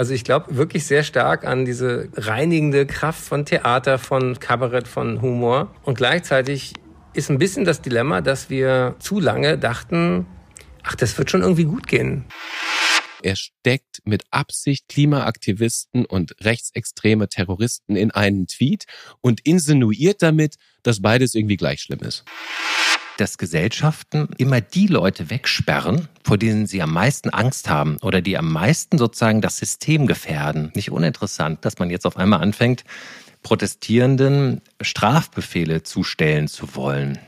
Also ich glaube wirklich sehr stark an diese reinigende Kraft von Theater, von Kabarett, von Humor. Und gleichzeitig ist ein bisschen das Dilemma, dass wir zu lange dachten, ach, das wird schon irgendwie gut gehen. Er steckt mit Absicht Klimaaktivisten und rechtsextreme Terroristen in einen Tweet und insinuiert damit, dass beides irgendwie gleich schlimm ist dass Gesellschaften immer die Leute wegsperren, vor denen sie am meisten Angst haben oder die am meisten sozusagen das System gefährden. Nicht uninteressant, dass man jetzt auf einmal anfängt, Protestierenden Strafbefehle zustellen zu wollen.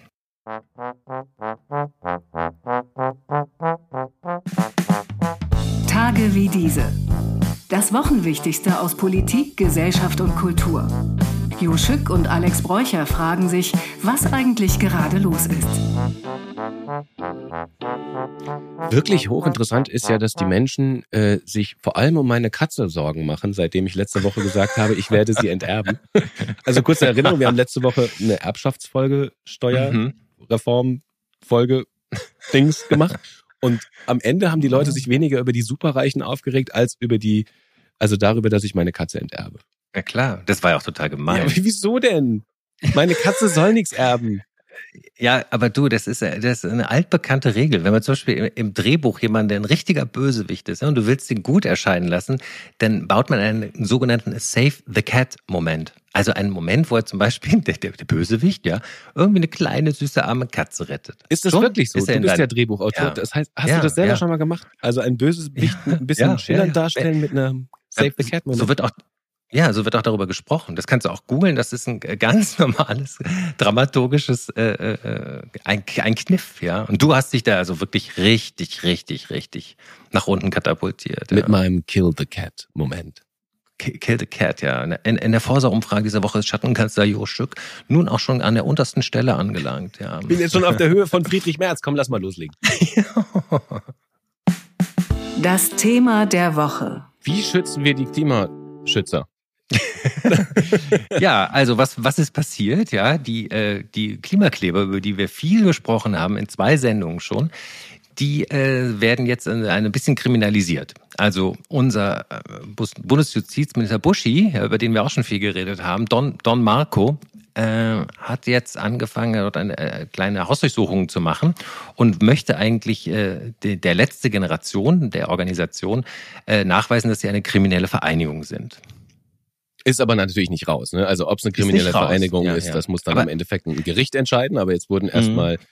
Tage wie diese. Das Wochenwichtigste aus Politik, Gesellschaft und Kultur. Jo Schück und Alex Bräucher fragen sich, was eigentlich gerade los ist. Wirklich hochinteressant ist ja, dass die Menschen äh, sich vor allem um meine Katze Sorgen machen, seitdem ich letzte Woche gesagt habe, ich werde sie enterben. Also kurze Erinnerung, wir haben letzte Woche eine Erbschaftsfolge, Steuerreformfolge Dings gemacht. Und am Ende haben die Leute sich weniger über die Superreichen aufgeregt, als über die, also darüber, dass ich meine Katze enterbe. Ja klar, das war ja auch total gemein. Ja, wieso denn? Meine Katze soll nichts erben. Ja, aber du, das ist, das ist eine altbekannte Regel. Wenn man zum Beispiel im Drehbuch jemanden, der ein richtiger Bösewicht ist, und du willst ihn gut erscheinen lassen, dann baut man einen sogenannten Save the Cat-Moment. Also einen Moment, wo er zum Beispiel, der, der, der, Bösewicht, ja, irgendwie eine kleine, süße, arme Katze rettet. Ist das so? wirklich so? Du bist ja Drehbuchautor. Ja. Das heißt, hast ja, du das selber ja. schon mal gemacht? Also ein Bösewicht ein bisschen schillernd darstellen mit einem Save the Cat-Moment? So wird auch ja, so wird auch darüber gesprochen. Das kannst du auch googeln. Das ist ein ganz normales dramaturgisches äh, äh, ein, ein Kniff, ja. Und du hast dich da also wirklich richtig, richtig, richtig nach unten katapultiert. Mit ja. meinem Kill the Cat Moment. Kill the Cat, ja. In, in der Forsa-Umfrage dieser Woche ist Schattenkanzler Jo Stück nun auch schon an der untersten Stelle angelangt, ja. Bin jetzt schon auf der Höhe von Friedrich Merz. Komm, lass mal loslegen. Das Thema der Woche. Wie schützen wir die Klimaschützer? ja, also was, was ist passiert? Ja, die, äh, die Klimakleber, über die wir viel gesprochen haben, in zwei Sendungen schon, die äh, werden jetzt ein bisschen kriminalisiert. Also unser äh, Bundesjustizminister Buschi, über den wir auch schon viel geredet haben, Don, Don Marco, äh, hat jetzt angefangen, dort eine äh, kleine Hausdurchsuchung zu machen und möchte eigentlich äh, de, der letzte Generation der Organisation äh, nachweisen, dass sie eine kriminelle Vereinigung sind. Ist aber natürlich nicht raus. Ne? Also ob es eine kriminelle Vereinigung ja, ist, ja. das muss dann aber im Endeffekt ein Gericht entscheiden. Aber jetzt wurden erstmal mhm.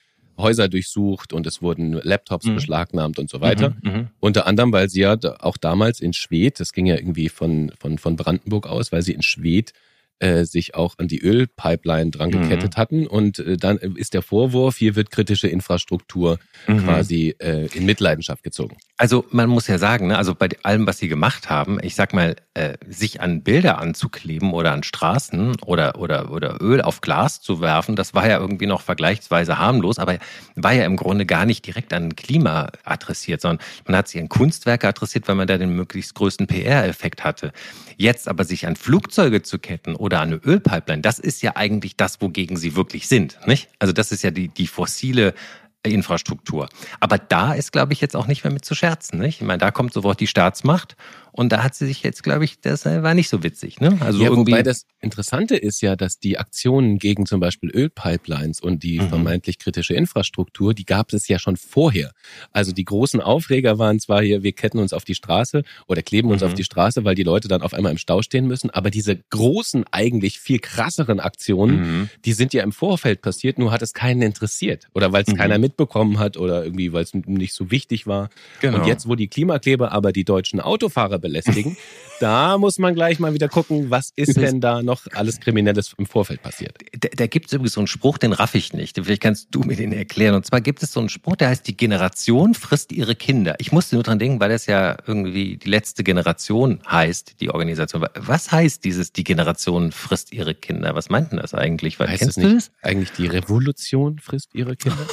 Häuser durchsucht und es wurden Laptops mhm. beschlagnahmt und so weiter. Mhm, mhm. Unter anderem, weil sie ja auch damals in Schwedt, das ging ja irgendwie von, von, von Brandenburg aus, weil sie in Schwedt äh, sich auch an die Ölpipeline dran mhm. gekettet hatten. Und äh, dann ist der Vorwurf, hier wird kritische Infrastruktur mhm. quasi äh, in Mitleidenschaft gezogen. Also man muss ja sagen, ne, also bei allem, was sie gemacht haben, ich sag mal, äh, sich an Bilder anzukleben oder an Straßen oder, oder, oder Öl auf Glas zu werfen, das war ja irgendwie noch vergleichsweise harmlos, aber war ja im Grunde gar nicht direkt an Klima adressiert, sondern man hat sich an Kunstwerke adressiert, weil man da den möglichst größten PR-Effekt hatte. Jetzt aber sich an Flugzeuge zu ketten oder an eine Ölpipeline, das ist ja eigentlich das, wogegen sie wirklich sind, nicht? Also das ist ja die, die fossile Infrastruktur. Aber da ist, glaube ich, jetzt auch nicht mehr mit zu scherzen. Nicht? Ich meine, da kommt sofort die Staatsmacht und da hat sie sich jetzt, glaube ich, das war nicht so witzig. Ne? Also ja, irgendwie wobei das Interessante ist ja, dass die Aktionen gegen zum Beispiel Ölpipelines und die mhm. vermeintlich kritische Infrastruktur, die gab es ja schon vorher. Also die großen Aufreger waren zwar hier, wir ketten uns auf die Straße oder kleben uns mhm. auf die Straße, weil die Leute dann auf einmal im Stau stehen müssen. Aber diese großen, eigentlich viel krasseren Aktionen, mhm. die sind ja im Vorfeld passiert, nur hat es keinen interessiert. Oder weil es mhm. keiner mitbekommen hat oder irgendwie, weil es nicht so wichtig war. Genau. Und jetzt, wo die Klimakleber aber die deutschen Autofahrer belästigen. da muss man gleich mal wieder gucken, was ist denn da noch alles Kriminelles im Vorfeld passiert. Da, da gibt es übrigens so einen Spruch, den raff ich nicht. Vielleicht kannst du mir den erklären. Und zwar gibt es so einen Spruch, der heißt, die Generation frisst ihre Kinder. Ich musste nur dran denken, weil das ja irgendwie die letzte Generation heißt, die Organisation. Was heißt dieses, die Generation frisst ihre Kinder? Was meint denn das eigentlich? Weil, heißt kennst das nicht, du das? Eigentlich die Revolution frisst ihre Kinder?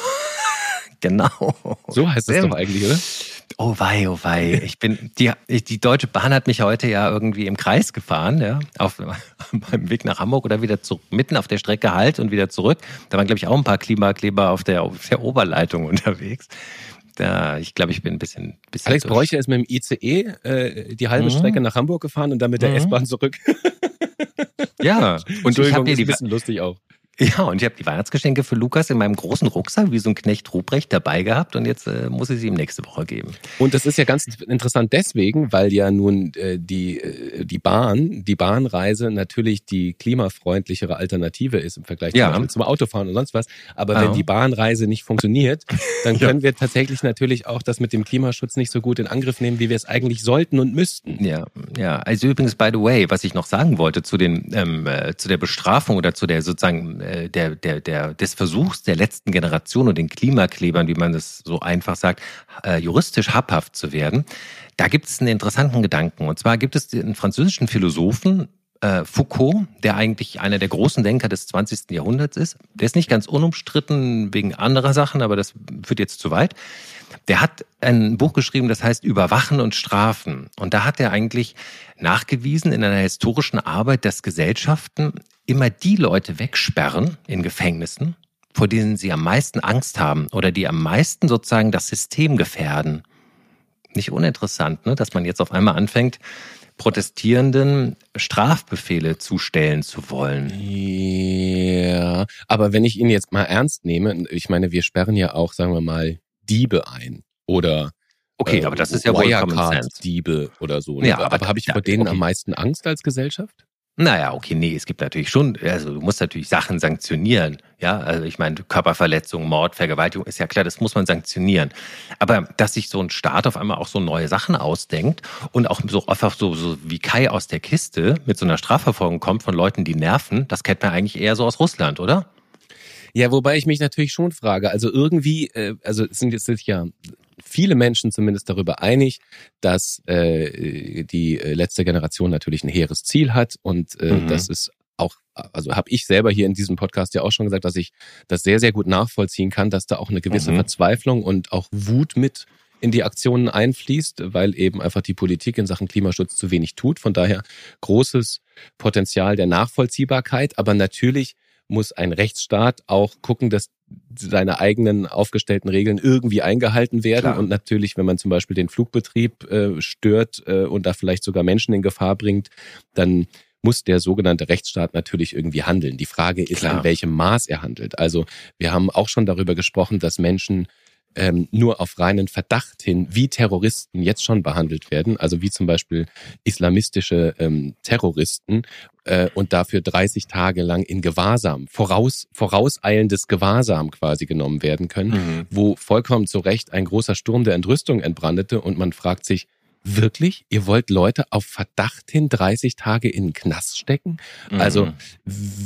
genau. So heißt es doch eigentlich, oder? Oh wei, oh wei. Ich bin, die, die Deutsche Bahn hat mich heute ja irgendwie im Kreis gefahren, ja, auf beim Weg nach Hamburg oder wieder zurück, mitten auf der Strecke halt und wieder zurück. Da waren, glaube ich, auch ein paar Klimakleber auf der, auf der Oberleitung unterwegs. Ja, ich glaube, ich bin ein bisschen. bisschen Alex Bräucher ist mit dem ICE äh, die halbe mhm. Strecke nach Hamburg gefahren und dann mit der mhm. S-Bahn zurück. ja, und ich habe dir die ein bisschen lustig auch. Ja, und ich habe die Weihnachtsgeschenke für Lukas in meinem großen Rucksack wie so ein Knecht Ruprecht dabei gehabt und jetzt äh, muss ich sie ihm nächste Woche geben. Und das ist ja ganz interessant deswegen, weil ja nun äh, die, äh, die Bahn, die Bahnreise natürlich die klimafreundlichere Alternative ist im Vergleich ja. zum, zum Autofahren und sonst was. Aber ja. wenn die Bahnreise nicht funktioniert, dann können ja. wir tatsächlich natürlich auch das mit dem Klimaschutz nicht so gut in Angriff nehmen, wie wir es eigentlich sollten und müssten. Ja, ja. Also übrigens, by the way, was ich noch sagen wollte zu den ähm, äh, zu der Bestrafung oder zu der sozusagen äh, der, der, der, des Versuchs der letzten Generation und den Klimaklebern, wie man das so einfach sagt, äh, juristisch habhaft zu werden, da gibt es einen interessanten Gedanken. Und zwar gibt es einen französischen Philosophen, äh, Foucault, der eigentlich einer der großen Denker des 20. Jahrhunderts ist. Der ist nicht ganz unumstritten wegen anderer Sachen, aber das führt jetzt zu weit. Der hat ein Buch geschrieben, das heißt Überwachen und Strafen. Und da hat er eigentlich nachgewiesen in einer historischen Arbeit, dass Gesellschaften immer die Leute wegsperren in Gefängnissen, vor denen sie am meisten Angst haben oder die am meisten sozusagen das System gefährden. Nicht uninteressant, ne? dass man jetzt auf einmal anfängt, Protestierenden Strafbefehle zustellen zu wollen. Ja, aber wenn ich ihn jetzt mal ernst nehme, ich meine, wir sperren ja auch, sagen wir mal, Diebe ein oder Okay, äh, aber das ist ja wohl Diebe oder so. Ne? Ja, aber, aber habe ich vor denen okay. am meisten Angst als Gesellschaft? Naja, okay, nee, es gibt natürlich schon, also du musst natürlich Sachen sanktionieren. Ja, also ich meine, Körperverletzung, Mord, Vergewaltigung ist ja klar, das muss man sanktionieren. Aber dass sich so ein Staat auf einmal auch so neue Sachen ausdenkt und auch so einfach so, so wie Kai aus der Kiste mit so einer Strafverfolgung kommt von Leuten, die nerven, das kennt man eigentlich eher so aus Russland, oder? Ja, wobei ich mich natürlich schon frage, also irgendwie, äh, also es sind jetzt ja viele Menschen zumindest darüber einig, dass äh, die äh, letzte Generation natürlich ein hehres Ziel hat und äh, mhm. das ist auch, also habe ich selber hier in diesem Podcast ja auch schon gesagt, dass ich das sehr, sehr gut nachvollziehen kann, dass da auch eine gewisse mhm. Verzweiflung und auch Wut mit in die Aktionen einfließt, weil eben einfach die Politik in Sachen Klimaschutz zu wenig tut. Von daher großes Potenzial der Nachvollziehbarkeit. Aber natürlich muss ein Rechtsstaat auch gucken, dass seine eigenen aufgestellten Regeln irgendwie eingehalten werden. Klar. Und natürlich, wenn man zum Beispiel den Flugbetrieb äh, stört äh, und da vielleicht sogar Menschen in Gefahr bringt, dann muss der sogenannte Rechtsstaat natürlich irgendwie handeln. Die Frage ist, Klar. in welchem Maß er handelt. Also wir haben auch schon darüber gesprochen, dass Menschen ähm, nur auf reinen Verdacht hin, wie Terroristen jetzt schon behandelt werden, also wie zum Beispiel islamistische ähm, Terroristen äh, und dafür 30 Tage lang in Gewahrsam, voraus, vorauseilendes Gewahrsam quasi genommen werden können, mhm. wo vollkommen zu Recht ein großer Sturm der Entrüstung entbrandete und man fragt sich, Wirklich? Ihr wollt Leute auf Verdacht hin 30 Tage in den Knast stecken? Mhm. Also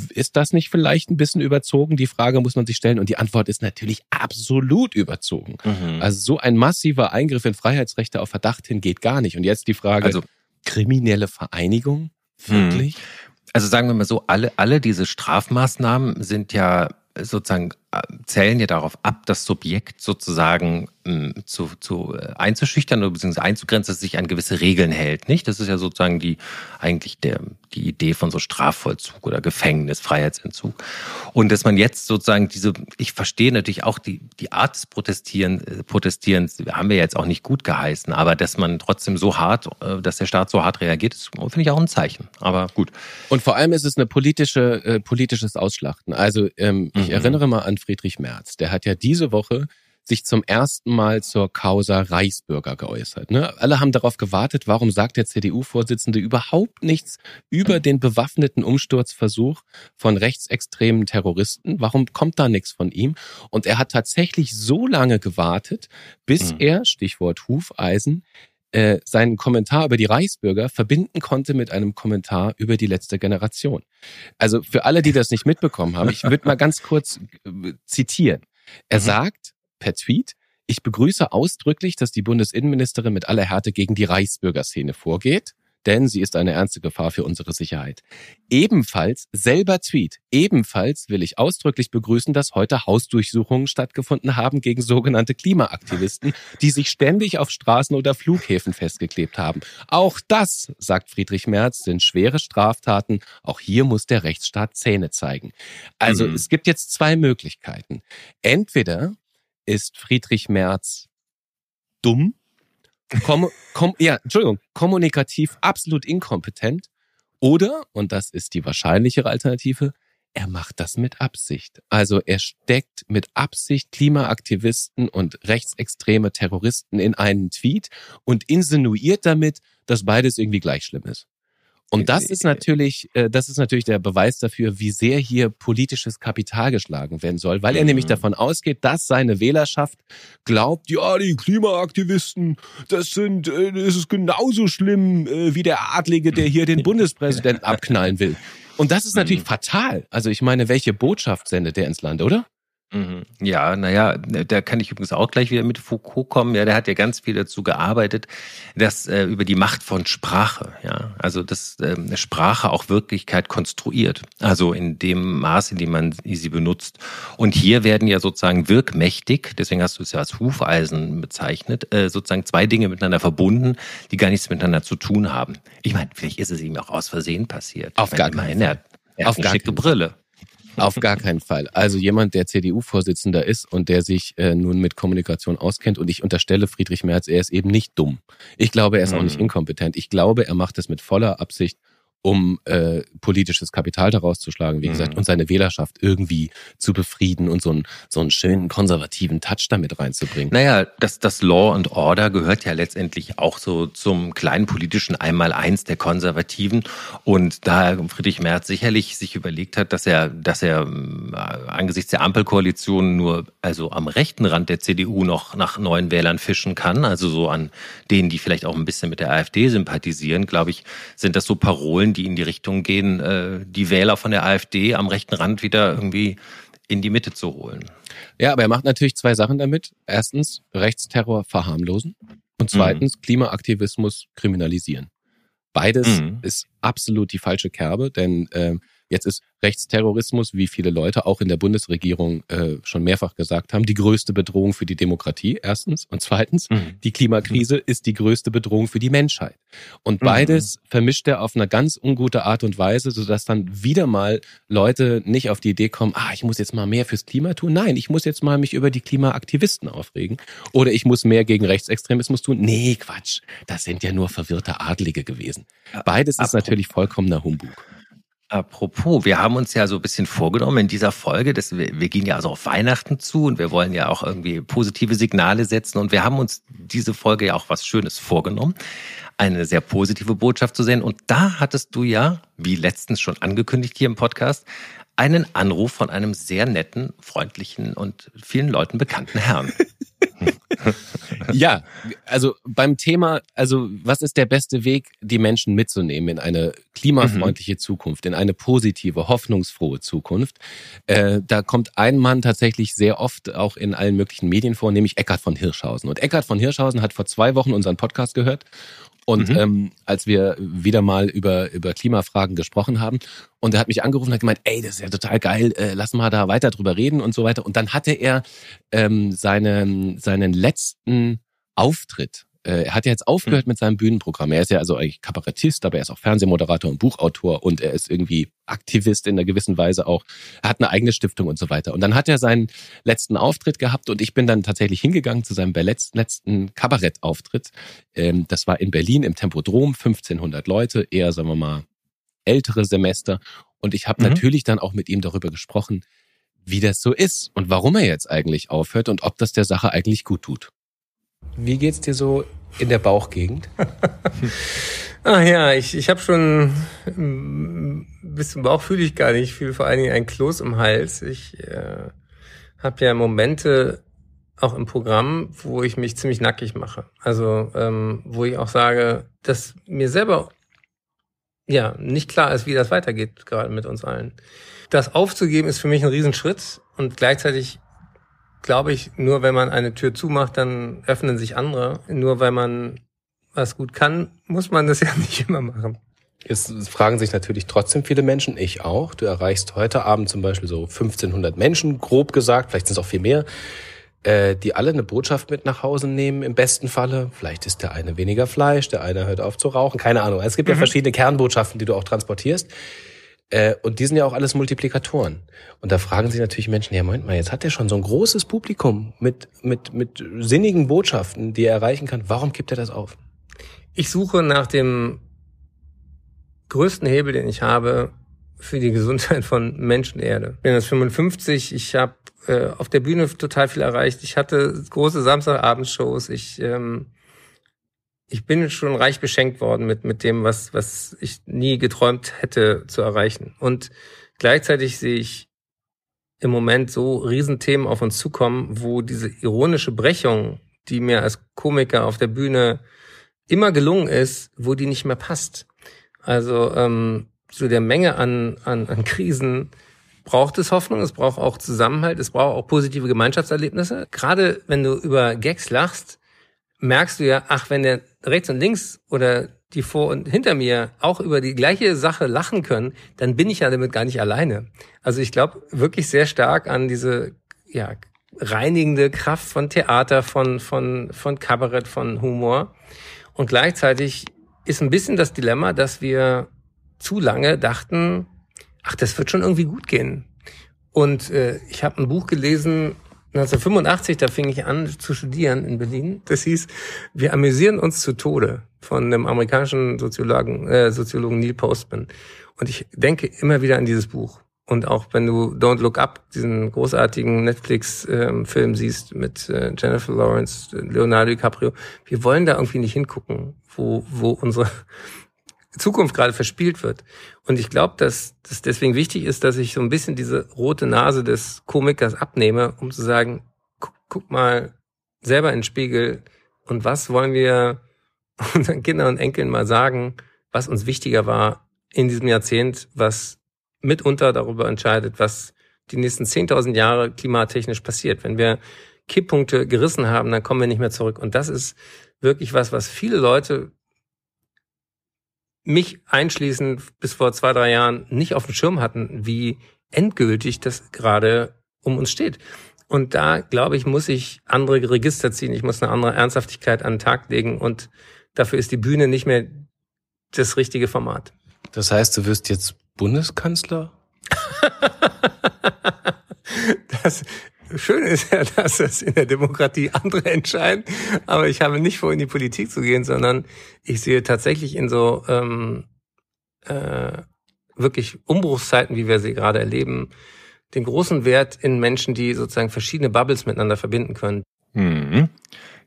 ist das nicht vielleicht ein bisschen überzogen? Die Frage muss man sich stellen und die Antwort ist natürlich absolut überzogen. Mhm. Also so ein massiver Eingriff in Freiheitsrechte auf Verdacht hin geht gar nicht. Und jetzt die Frage, also, kriminelle Vereinigung? Wirklich? Mhm. Also sagen wir mal so, alle, alle diese Strafmaßnahmen sind ja sozusagen zählen ja darauf ab, das Subjekt sozusagen ähm, zu, zu äh, einzuschüchtern oder beziehungsweise einzugrenzen, dass es sich an gewisse Regeln hält, nicht? Das ist ja sozusagen die eigentlich der die Idee von so Strafvollzug oder Gefängnis, Freiheitsentzug. Und dass man jetzt sozusagen diese, ich verstehe natürlich auch die die Art des Protestieren, äh, Protestierens, haben wir jetzt auch nicht gut geheißen, aber dass man trotzdem so hart, dass der Staat so hart reagiert, ist finde ich auch ein Zeichen. Aber gut. Und vor allem ist es eine politische äh, politisches Ausschlachten. Also ähm, ich mhm. erinnere mal an Friedrich Merz. Der hat ja diese Woche sich zum ersten Mal zur Causa Reichsbürger geäußert. Ne? Alle haben darauf gewartet, warum sagt der CDU-Vorsitzende überhaupt nichts über den bewaffneten Umsturzversuch von rechtsextremen Terroristen? Warum kommt da nichts von ihm? Und er hat tatsächlich so lange gewartet, bis mhm. er, Stichwort Hufeisen, äh, seinen Kommentar über die Reichsbürger verbinden konnte mit einem Kommentar über die letzte Generation. Also für alle, die das nicht mitbekommen haben, ich würde mal ganz kurz äh, zitieren. Er mhm. sagt per Tweet, ich begrüße ausdrücklich, dass die Bundesinnenministerin mit aller Härte gegen die Reichsbürgerszene vorgeht denn sie ist eine ernste Gefahr für unsere Sicherheit. Ebenfalls, selber Tweet, ebenfalls will ich ausdrücklich begrüßen, dass heute Hausdurchsuchungen stattgefunden haben gegen sogenannte Klimaaktivisten, die sich ständig auf Straßen oder Flughäfen festgeklebt haben. Auch das, sagt Friedrich Merz, sind schwere Straftaten. Auch hier muss der Rechtsstaat Zähne zeigen. Also mhm. es gibt jetzt zwei Möglichkeiten. Entweder ist Friedrich Merz dumm, kom, kom, ja, Entschuldigung, kommunikativ absolut inkompetent oder, und das ist die wahrscheinlichere Alternative, er macht das mit Absicht. Also er steckt mit Absicht Klimaaktivisten und rechtsextreme Terroristen in einen Tweet und insinuiert damit, dass beides irgendwie gleich schlimm ist. Und das ist natürlich, äh, das ist natürlich der Beweis dafür, wie sehr hier politisches Kapital geschlagen werden soll, weil er mhm. nämlich davon ausgeht, dass seine Wählerschaft glaubt, ja, die Klimaaktivisten, das sind, äh, das ist genauso schlimm äh, wie der Adlige, der hier den Bundespräsidenten abknallen will. Und das ist natürlich mhm. fatal. Also ich meine, welche Botschaft sendet der ins Land, oder? Mhm. Ja, naja, da kann ich übrigens auch gleich wieder mit Foucault kommen. Ja, der hat ja ganz viel dazu gearbeitet, dass äh, über die Macht von Sprache, ja, also dass äh, Sprache auch Wirklichkeit konstruiert, also in dem Maß, in dem man sie benutzt. Und hier werden ja sozusagen wirkmächtig, deswegen hast du es ja als Hufeisen bezeichnet, äh, sozusagen zwei Dinge miteinander verbunden, die gar nichts miteinander zu tun haben. Ich meine, vielleicht ist es ihm auch aus Versehen passiert. Auf gar keinen Fall. Er, er Auf gar schicke Brille. Auf gar keinen Fall. Also jemand, der CDU-Vorsitzender ist und der sich äh, nun mit Kommunikation auskennt und ich unterstelle Friedrich Merz, er ist eben nicht dumm. Ich glaube, er ist mhm. auch nicht mhm. inkompetent. Ich glaube, er macht es mit voller Absicht um äh, politisches Kapital daraus zu schlagen, wie mhm. gesagt, und seine Wählerschaft irgendwie zu befrieden und so einen, so einen schönen konservativen Touch damit reinzubringen. Naja, das, das Law and Order gehört ja letztendlich auch so zum kleinen politischen Einmaleins der Konservativen. Und da Friedrich Merz sicherlich sich überlegt hat, dass er, dass er äh, angesichts der Ampelkoalition nur also am rechten Rand der CDU noch nach neuen Wählern fischen kann, also so an denen, die vielleicht auch ein bisschen mit der AfD sympathisieren, glaube ich, sind das so Parolen, die in die Richtung gehen, äh, die Wähler von der AfD am rechten Rand wieder irgendwie in die Mitte zu holen. Ja, aber er macht natürlich zwei Sachen damit. Erstens, Rechtsterror verharmlosen und zweitens, mhm. Klimaaktivismus kriminalisieren. Beides mhm. ist absolut die falsche Kerbe, denn äh, Jetzt ist Rechtsterrorismus, wie viele Leute auch in der Bundesregierung äh, schon mehrfach gesagt haben, die größte Bedrohung für die Demokratie, erstens. Und zweitens, mhm. die Klimakrise mhm. ist die größte Bedrohung für die Menschheit. Und mhm. beides mhm. vermischt er auf eine ganz ungute Art und Weise, sodass dann wieder mal Leute nicht auf die Idee kommen, ah, ich muss jetzt mal mehr fürs Klima tun. Nein, ich muss jetzt mal mich über die Klimaaktivisten aufregen. Oder ich muss mehr gegen Rechtsextremismus tun. Nee, Quatsch. Das sind ja nur verwirrte Adlige gewesen. Beides ist natürlich vollkommener Humbug. Apropos, wir haben uns ja so ein bisschen vorgenommen in dieser Folge, dass wir, wir gehen ja also auf Weihnachten zu und wir wollen ja auch irgendwie positive Signale setzen und wir haben uns diese Folge ja auch was Schönes vorgenommen, eine sehr positive Botschaft zu sehen und da hattest du ja, wie letztens schon angekündigt hier im Podcast, einen Anruf von einem sehr netten, freundlichen und vielen Leuten bekannten Herrn. ja, also beim Thema, also was ist der beste Weg, die Menschen mitzunehmen in eine klimafreundliche mhm. Zukunft, in eine positive, hoffnungsfrohe Zukunft? Äh, da kommt ein Mann tatsächlich sehr oft auch in allen möglichen Medien vor, nämlich Eckhard von Hirschhausen. Und Eckhard von Hirschhausen hat vor zwei Wochen unseren Podcast gehört und mhm. ähm, als wir wieder mal über, über Klimafragen gesprochen haben, und er hat mich angerufen und hat gemeint, ey, das ist ja total geil, äh, lass mal da weiter drüber reden und so weiter. Und dann hatte er ähm, seinen, seinen letzten Auftritt er hat ja jetzt aufgehört mhm. mit seinem Bühnenprogramm. Er ist ja also eigentlich Kabarettist, aber er ist auch Fernsehmoderator und Buchautor und er ist irgendwie Aktivist in einer gewissen Weise auch. Er hat eine eigene Stiftung und so weiter. Und dann hat er seinen letzten Auftritt gehabt und ich bin dann tatsächlich hingegangen zu seinem letzten Kabarettauftritt. Ähm, das war in Berlin im Tempodrom, 1500 Leute, eher, sagen wir mal, ältere Semester. Und ich habe mhm. natürlich dann auch mit ihm darüber gesprochen, wie das so ist und warum er jetzt eigentlich aufhört und ob das der Sache eigentlich gut tut. Wie geht's dir so in der Bauchgegend? Ach ja, ich, ich habe schon ähm, bis zum Bauch fühle ich gar nicht. Ich fühle vor allen Dingen ein Kloß im Hals. Ich äh, habe ja Momente auch im Programm, wo ich mich ziemlich nackig mache. Also ähm, wo ich auch sage, dass mir selber ja nicht klar ist, wie das weitergeht, gerade mit uns allen. Das aufzugeben ist für mich ein Riesenschritt und gleichzeitig glaube ich, nur wenn man eine Tür zumacht, dann öffnen sich andere. Nur weil man was gut kann, muss man das ja nicht immer machen. Jetzt fragen sich natürlich trotzdem viele Menschen, ich auch. Du erreichst heute Abend zum Beispiel so 1500 Menschen, grob gesagt, vielleicht sind es auch viel mehr, äh, die alle eine Botschaft mit nach Hause nehmen, im besten Falle. Vielleicht ist der eine weniger Fleisch, der eine hört auf zu rauchen, keine Ahnung. Es gibt mhm. ja verschiedene Kernbotschaften, die du auch transportierst. Äh, und die sind ja auch alles Multiplikatoren. Und da fragen sich natürlich Menschen, ja, Moment mal, jetzt hat er schon so ein großes Publikum mit, mit, mit sinnigen Botschaften, die er erreichen kann. Warum kippt er das auf? Ich suche nach dem größten Hebel, den ich habe für die Gesundheit von Menschen Erde. Ich bin jetzt 55, ich habe äh, auf der Bühne total viel erreicht. Ich hatte große Samstagabendshows. Ich ähm, ich bin schon reich beschenkt worden mit, mit dem, was, was ich nie geträumt hätte zu erreichen. Und gleichzeitig sehe ich im Moment so Riesenthemen auf uns zukommen, wo diese ironische Brechung, die mir als Komiker auf der Bühne immer gelungen ist, wo die nicht mehr passt. Also ähm, zu der Menge an, an, an Krisen braucht es Hoffnung, es braucht auch Zusammenhalt, es braucht auch positive Gemeinschaftserlebnisse. Gerade wenn du über Gags lachst, merkst du ja, ach, wenn der rechts und links oder die vor und hinter mir auch über die gleiche Sache lachen können, dann bin ich ja damit gar nicht alleine. Also ich glaube wirklich sehr stark an diese ja, reinigende Kraft von Theater, von, von, von Kabarett, von Humor. Und gleichzeitig ist ein bisschen das Dilemma, dass wir zu lange dachten, ach, das wird schon irgendwie gut gehen. Und äh, ich habe ein Buch gelesen, 1985, da fing ich an zu studieren in Berlin. Das hieß, wir amüsieren uns zu Tode von dem amerikanischen Soziologen, äh, Soziologen Neil Postman. Und ich denke immer wieder an dieses Buch. Und auch wenn du Don't Look Up, diesen großartigen Netflix-Film siehst mit äh, Jennifer Lawrence, Leonardo DiCaprio, wir wollen da irgendwie nicht hingucken, wo, wo unsere Zukunft gerade verspielt wird. Und ich glaube, dass das deswegen wichtig ist, dass ich so ein bisschen diese rote Nase des Komikers abnehme, um zu sagen, guck, guck mal selber in den Spiegel und was wollen wir unseren Kindern und Enkeln mal sagen, was uns wichtiger war in diesem Jahrzehnt, was mitunter darüber entscheidet, was die nächsten 10.000 Jahre klimatechnisch passiert. Wenn wir Kipppunkte gerissen haben, dann kommen wir nicht mehr zurück. Und das ist wirklich was, was viele Leute mich einschließend bis vor zwei, drei Jahren nicht auf dem Schirm hatten, wie endgültig das gerade um uns steht. Und da, glaube ich, muss ich andere Register ziehen. Ich muss eine andere Ernsthaftigkeit an den Tag legen. Und dafür ist die Bühne nicht mehr das richtige Format. Das heißt, du wirst jetzt Bundeskanzler? das Schön ist ja, dass es in der Demokratie andere entscheiden. Aber ich habe nicht vor, in die Politik zu gehen, sondern ich sehe tatsächlich in so ähm, äh, wirklich Umbruchszeiten, wie wir sie gerade erleben, den großen Wert in Menschen, die sozusagen verschiedene Bubbles miteinander verbinden können. Mhm.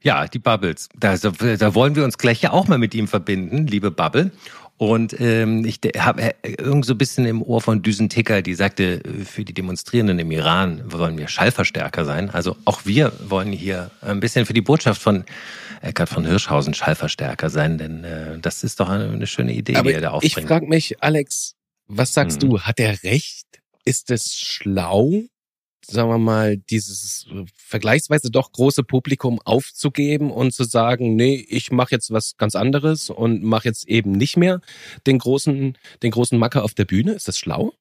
Ja, die Bubbles. Da, da wollen wir uns gleich ja auch mal mit ihm verbinden, liebe Bubble. Und ähm, ich habe äh, irgend so ein bisschen im Ohr von Düsen Ticker, die sagte, für die Demonstrierenden im Iran wollen wir Schallverstärker sein. Also auch wir wollen hier ein bisschen für die Botschaft von Eckhard von Hirschhausen Schallverstärker sein, denn äh, das ist doch eine, eine schöne Idee, Aber die er da aufbringt. Ich frage mich, Alex, was sagst hm. du? Hat er recht? Ist es schlau, sagen wir mal, dieses vergleichsweise doch große Publikum aufzugeben und zu sagen, nee, ich mache jetzt was ganz anderes und mache jetzt eben nicht mehr den großen, den großen Macker auf der Bühne? Ist das schlau?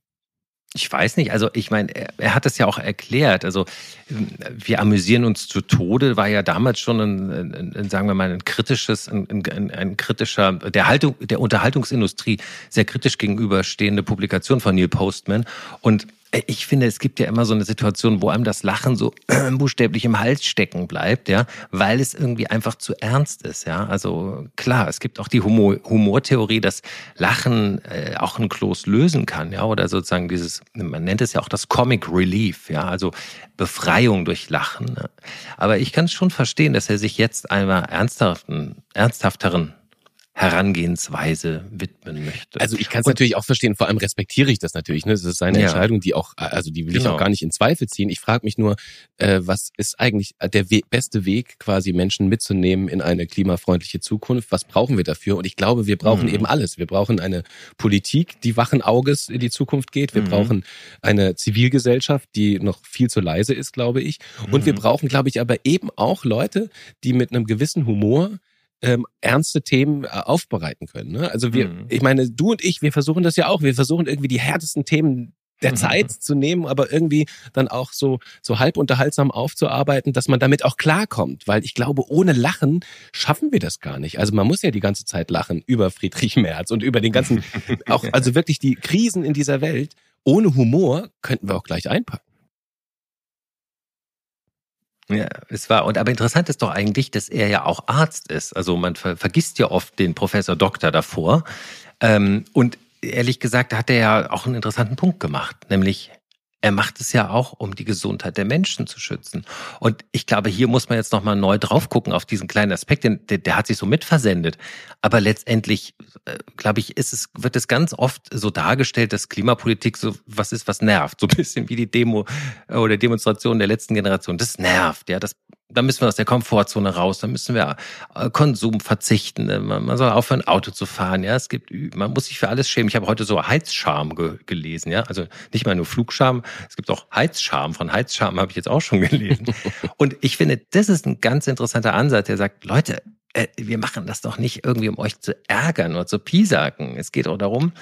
Ich weiß nicht, also ich meine, er, er, hat es ja auch erklärt. Also wir amüsieren uns zu Tode, war ja damals schon ein, ein, ein sagen wir mal, ein kritisches, ein, ein, kritischer, der Haltung, der Unterhaltungsindustrie sehr kritisch gegenüberstehende Publikation von Neil Postman. Und ich finde, es gibt ja immer so eine Situation, wo einem das Lachen so buchstäblich im Hals stecken bleibt, ja, weil es irgendwie einfach zu ernst ist, ja. Also klar, es gibt auch die Humor Humortheorie, dass Lachen äh, auch ein Kloß lösen kann, ja, oder sozusagen dieses, man nennt es ja auch das Comic Relief, ja, also Befreiung durch Lachen. Ne? Aber ich kann es schon verstehen, dass er sich jetzt einmal ernsthaften, ernsthafteren Herangehensweise widmen möchte. Also ich kann es natürlich auch verstehen, vor allem respektiere ich das natürlich. Ne? Das ist seine ja. Entscheidung, die auch, also die will genau. ich auch gar nicht in Zweifel ziehen. Ich frage mich nur, äh, was ist eigentlich der we beste Weg, quasi Menschen mitzunehmen in eine klimafreundliche Zukunft? Was brauchen wir dafür? Und ich glaube, wir brauchen mhm. eben alles. Wir brauchen eine Politik, die wachen Auges in die Zukunft geht. Wir mhm. brauchen eine Zivilgesellschaft, die noch viel zu leise ist, glaube ich. Und mhm. wir brauchen, glaube ich, aber eben auch Leute, die mit einem gewissen Humor ähm, ernste Themen äh, aufbereiten können. Ne? Also wir, mhm. ich meine, du und ich, wir versuchen das ja auch. Wir versuchen irgendwie die härtesten Themen der mhm. Zeit zu nehmen, aber irgendwie dann auch so, so halb unterhaltsam aufzuarbeiten, dass man damit auch klarkommt. Weil ich glaube, ohne Lachen schaffen wir das gar nicht. Also man muss ja die ganze Zeit lachen über Friedrich Merz und über den ganzen, auch, also wirklich die Krisen in dieser Welt. Ohne Humor könnten wir auch gleich einpacken. Ja, es war, und aber interessant ist doch eigentlich, dass er ja auch Arzt ist. Also man ver vergisst ja oft den Professor Doktor davor. Ähm, und ehrlich gesagt hat er ja auch einen interessanten Punkt gemacht, nämlich er macht es ja auch, um die Gesundheit der Menschen zu schützen. Und ich glaube, hier muss man jetzt nochmal neu drauf gucken auf diesen kleinen Aspekt, denn der, der hat sich so mitversendet. Aber letztendlich, äh, glaube ich, ist es, wird es ganz oft so dargestellt, dass Klimapolitik so was ist, was nervt. So ein bisschen wie die Demo äh, oder Demonstration der letzten Generation. Das nervt, ja. Das da müssen wir aus der Komfortzone raus, da müssen wir äh, Konsum verzichten, äh, man soll aufhören, Auto zu fahren, ja, es gibt, man muss sich für alles schämen. Ich habe heute so Heizscham ge gelesen, ja, also nicht mal nur Flugscham, es gibt auch Heizscham, von Heizscham habe ich jetzt auch schon gelesen. Und ich finde, das ist ein ganz interessanter Ansatz, der sagt, Leute, äh, wir machen das doch nicht irgendwie, um euch zu ärgern oder zu piesacken. Es geht auch darum,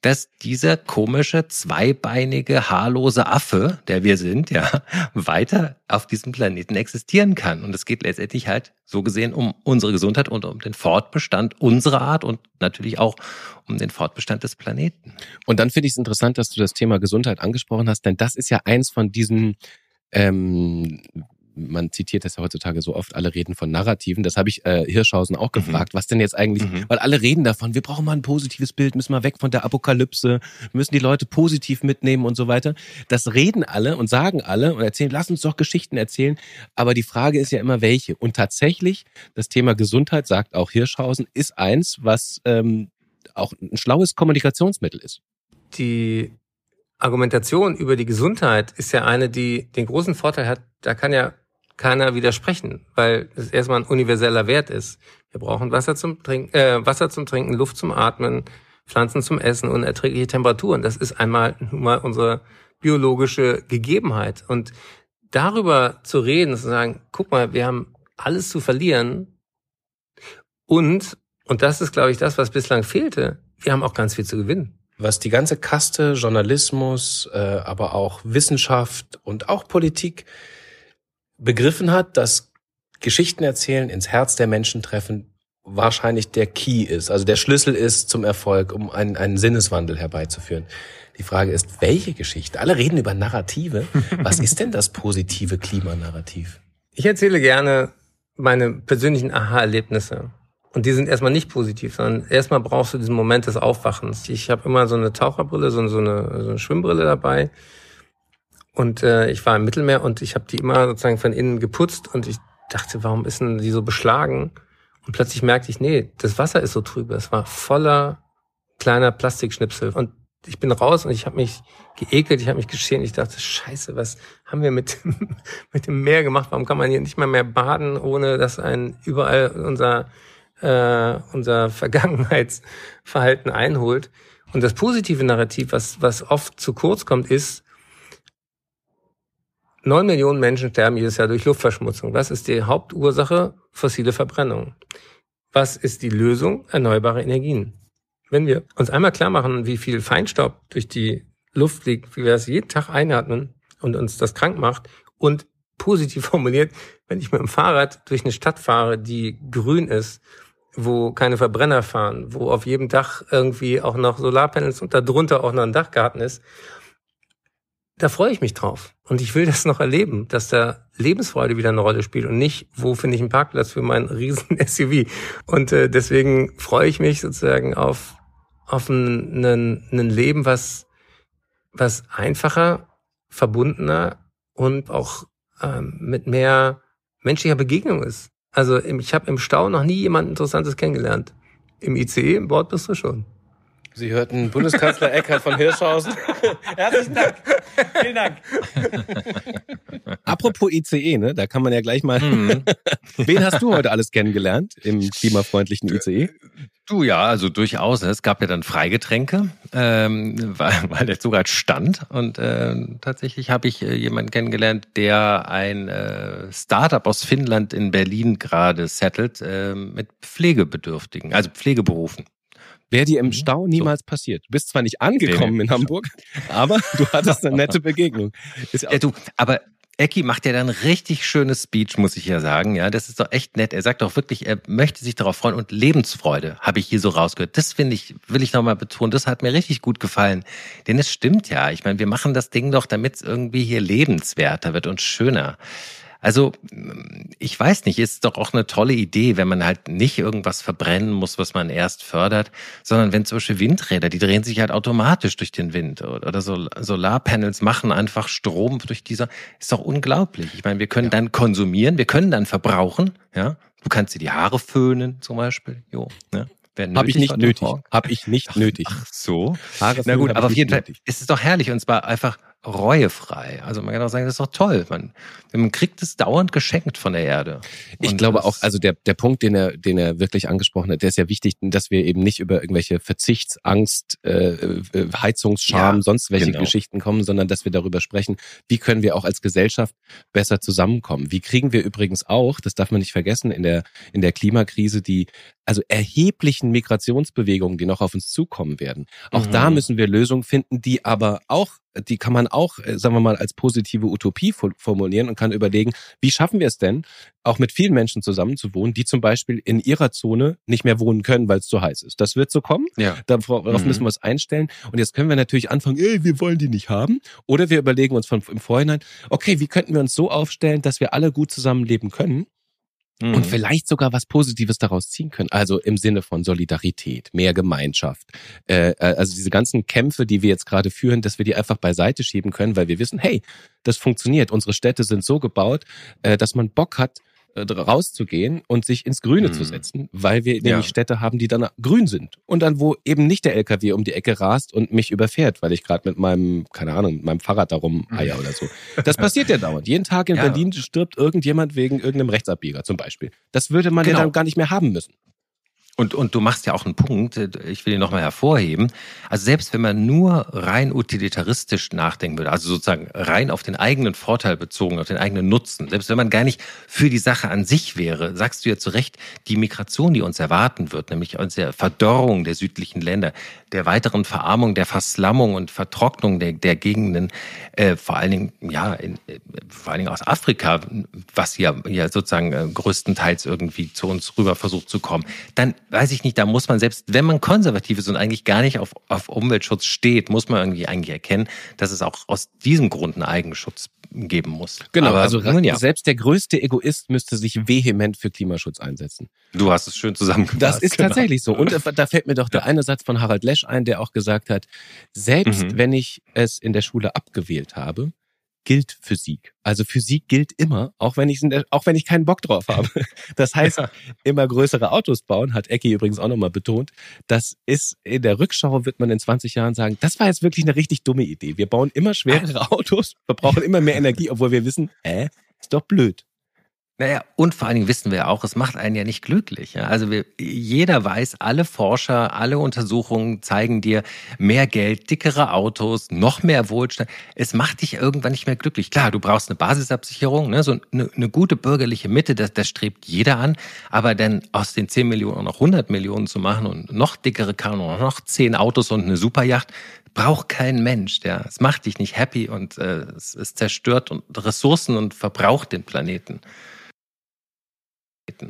dass dieser komische, zweibeinige, haarlose Affe, der wir sind, ja, weiter auf diesem Planeten existieren kann. Und es geht letztendlich halt so gesehen um unsere Gesundheit und um den Fortbestand unserer Art und natürlich auch um den Fortbestand des Planeten. Und dann finde ich es interessant, dass du das Thema Gesundheit angesprochen hast, denn das ist ja eins von diesen ähm, man zitiert das ja heutzutage so oft, alle reden von Narrativen. Das habe ich äh, Hirschhausen auch mhm. gefragt, mhm. was denn jetzt eigentlich, mhm. weil alle reden davon, wir brauchen mal ein positives Bild, müssen mal weg von der Apokalypse, müssen die Leute positiv mitnehmen und so weiter. Das reden alle und sagen alle und erzählen, lass uns doch Geschichten erzählen. Aber die Frage ist ja immer, welche. Und tatsächlich, das Thema Gesundheit, sagt auch Hirschhausen, ist eins, was ähm, auch ein schlaues Kommunikationsmittel ist. Die Argumentation über die Gesundheit ist ja eine, die den großen Vorteil hat, da kann ja keiner widersprechen, weil es erstmal ein universeller Wert ist. Wir brauchen Wasser zum Trinken, äh, Wasser zum Trinken, Luft zum Atmen, Pflanzen zum Essen und erträgliche Temperaturen. Das ist einmal mal unsere biologische Gegebenheit. Und darüber zu reden, zu sagen, guck mal, wir haben alles zu verlieren und, und das ist, glaube ich, das, was bislang fehlte, wir haben auch ganz viel zu gewinnen was die ganze Kaste, Journalismus, äh, aber auch Wissenschaft und auch Politik begriffen hat, dass Geschichten erzählen, ins Herz der Menschen treffen, wahrscheinlich der Key ist, also der Schlüssel ist zum Erfolg, um einen, einen Sinneswandel herbeizuführen. Die Frage ist, welche Geschichte? Alle reden über Narrative. Was ist denn das positive Klimanarrativ? Ich erzähle gerne meine persönlichen Aha-Erlebnisse. Und die sind erstmal nicht positiv, sondern erstmal brauchst du diesen Moment des Aufwachens. Ich habe immer so eine Taucherbrille, so eine, so eine Schwimmbrille dabei und äh, ich war im Mittelmeer und ich habe die immer sozusagen von innen geputzt und ich dachte, warum ist denn die so beschlagen? Und plötzlich merkte ich, nee, das Wasser ist so trübe. Es war voller kleiner Plastikschnipsel. Und ich bin raus und ich habe mich geekelt, ich habe mich geschehen. Ich dachte, scheiße, was haben wir mit, mit dem Meer gemacht? Warum kann man hier nicht mal mehr baden, ohne dass ein überall unser, äh, unser Vergangenheitsverhalten einholt? Und das positive Narrativ, was, was oft zu kurz kommt, ist, Neun Millionen Menschen sterben jedes Jahr durch Luftverschmutzung. Was ist die Hauptursache? Fossile Verbrennung. Was ist die Lösung? Erneuerbare Energien. Wenn wir uns einmal klar machen, wie viel Feinstaub durch die Luft liegt, wie wir das jeden Tag einatmen und uns das krank macht und positiv formuliert, wenn ich mit dem Fahrrad durch eine Stadt fahre, die grün ist, wo keine Verbrenner fahren, wo auf jedem Dach irgendwie auch noch Solarpanels und darunter auch noch ein Dachgarten ist da freue ich mich drauf. Und ich will das noch erleben, dass da Lebensfreude wieder eine Rolle spielt und nicht, wo finde ich einen Parkplatz für mein riesen SUV. Und äh, deswegen freue ich mich sozusagen auf, auf ein, ein, ein Leben, was, was einfacher, verbundener und auch ähm, mit mehr menschlicher Begegnung ist. Also ich habe im Stau noch nie jemand Interessantes kennengelernt. Im ICE, im Bord bist du schon. Sie hörten Bundeskanzler Eckhard von Hirschhausen. Herzlichen Dank. Vielen Dank. Apropos ICE, ne? Da kann man ja gleich mal. Mhm. Wen hast du heute alles kennengelernt im klimafreundlichen ICE? Du ja, also durchaus. Ne? Es gab ja dann Freigetränke, ähm, weil, weil der Zug halt stand. Und äh, tatsächlich habe ich äh, jemanden kennengelernt, der ein äh, Startup aus Finnland in Berlin gerade settelt äh, mit Pflegebedürftigen, also Pflegeberufen Wäre dir im mhm. Stau niemals so. passiert. Du bist zwar nicht angekommen in Hamburg, aber du hattest eine nette Begegnung. ja, du, aber Ecki macht ja dann richtig schönes Speech, muss ich ja sagen. Ja, das ist doch echt nett. Er sagt doch wirklich, er möchte sich darauf freuen und Lebensfreude habe ich hier so rausgehört. Das finde ich, will ich nochmal betonen. Das hat mir richtig gut gefallen. Denn es stimmt ja. Ich meine, wir machen das Ding doch, damit es irgendwie hier lebenswerter wird und schöner. Also ich weiß nicht, ist doch auch eine tolle Idee, wenn man halt nicht irgendwas verbrennen muss, was man erst fördert, sondern wenn zum Beispiel Windräder, die drehen sich halt automatisch durch den Wind oder so Solarpanels machen einfach Strom durch dieser, ist doch unglaublich. Ich meine, wir können ja. dann konsumieren, wir können dann verbrauchen, ja. Du kannst dir die Haare föhnen zum Beispiel, jo, ne? Habe ich nicht nötig. Habe ich nicht nötig. Ach so. Haare Na gut, aber auf jeden Fall ist es doch herrlich und zwar einfach reuefrei. Also man kann auch sagen, das ist doch toll. Man, man kriegt es dauernd geschenkt von der Erde. Ich glaube auch, also der, der Punkt, den er, den er wirklich angesprochen hat, der ist ja wichtig, dass wir eben nicht über irgendwelche Verzichtsangst, äh, äh, Heizungsscham, ja, sonst welche genau. Geschichten kommen, sondern dass wir darüber sprechen, wie können wir auch als Gesellschaft besser zusammenkommen. Wie kriegen wir übrigens auch, das darf man nicht vergessen, in der, in der Klimakrise die also erheblichen Migrationsbewegungen, die noch auf uns zukommen werden. Auch mhm. da müssen wir Lösungen finden, die aber auch, die kann man auch, äh, sagen wir mal, als positive Utopie formulieren und kann überlegen, wie schaffen wir es denn, auch mit vielen Menschen zusammenzuwohnen, die zum Beispiel in ihrer Zone nicht mehr wohnen können, weil es zu heiß ist. Das wird so kommen. Ja. Darauf mhm. müssen wir es einstellen. Und jetzt können wir natürlich anfangen, ey, wir wollen die nicht haben. Oder wir überlegen uns von im Vorhinein, okay, wie könnten wir uns so aufstellen, dass wir alle gut zusammenleben können? Mhm. und vielleicht sogar was Positives daraus ziehen können. Also im Sinne von Solidarität, mehr Gemeinschaft. Äh, äh, also diese ganzen Kämpfe, die wir jetzt gerade führen, dass wir die einfach beiseite schieben können, weil wir wissen, hey, das funktioniert. Unsere Städte sind so gebaut, äh, dass man Bock hat, rauszugehen und sich ins Grüne mhm. zu setzen, weil wir nämlich ja. Städte haben, die dann grün sind. Und dann, wo eben nicht der LKW um die Ecke rast und mich überfährt, weil ich gerade mit meinem, keine Ahnung, mit meinem Fahrrad darum eier mhm. oder so. Das passiert ja dauernd. Jeden Tag in ja. Berlin stirbt irgendjemand wegen irgendeinem Rechtsabbieger zum Beispiel. Das würde man genau. ja dann gar nicht mehr haben müssen. Und, und du machst ja auch einen Punkt, äh, ich will ihn nochmal hervorheben. Also selbst wenn man nur rein utilitaristisch nachdenken würde, also sozusagen rein auf den eigenen Vorteil bezogen, auf den eigenen Nutzen, selbst wenn man gar nicht für die Sache an sich wäre, sagst du ja zu Recht, die Migration, die uns erwarten wird, nämlich unsere Verdorrung der südlichen Länder, der weiteren Verarmung, der Verslammung und Vertrocknung der, der Gegenden, äh, vor allen Dingen, ja, in, äh, vor allen Dingen aus Afrika, was ja, ja sozusagen äh, größtenteils irgendwie zu uns rüber versucht zu kommen, dann weiß ich nicht, da muss man selbst, wenn man konservativ ist und eigentlich gar nicht auf, auf Umweltschutz steht, muss man irgendwie eigentlich erkennen, dass es auch aus diesem Grund einen Eigenschutz geben muss. Genau, Aber, also ja. selbst der größte Egoist müsste sich vehement für Klimaschutz einsetzen. Du hast es schön zusammengefasst. Das ist genau. tatsächlich so. Und da fällt mir doch der eine Satz von Harald Lesch ein, der auch gesagt hat, selbst mhm. wenn ich es in der Schule abgewählt habe, gilt Physik. Also Physik gilt immer, auch wenn ich auch wenn ich keinen Bock drauf habe. Das heißt, ja. immer größere Autos bauen, hat Ecki übrigens auch nochmal betont. Das ist in der Rückschau wird man in 20 Jahren sagen, das war jetzt wirklich eine richtig dumme Idee. Wir bauen immer schwerere Autos, verbrauchen immer mehr Energie, obwohl wir wissen, äh, ist doch blöd. Naja, und vor allen Dingen wissen wir auch, es macht einen ja nicht glücklich. Ja? Also wir, jeder weiß, alle Forscher, alle Untersuchungen zeigen dir mehr Geld, dickere Autos, noch mehr Wohlstand. Es macht dich irgendwann nicht mehr glücklich. Klar, du brauchst eine Basisabsicherung, ne? so eine, eine gute bürgerliche Mitte, das, das strebt jeder an. Aber dann aus den 10 Millionen noch 100 Millionen zu machen und noch dickere Karren und noch 10 Autos und eine Superjacht, braucht kein Mensch. Ja. Es macht dich nicht happy und äh, es, es zerstört und Ressourcen und verbraucht den Planeten.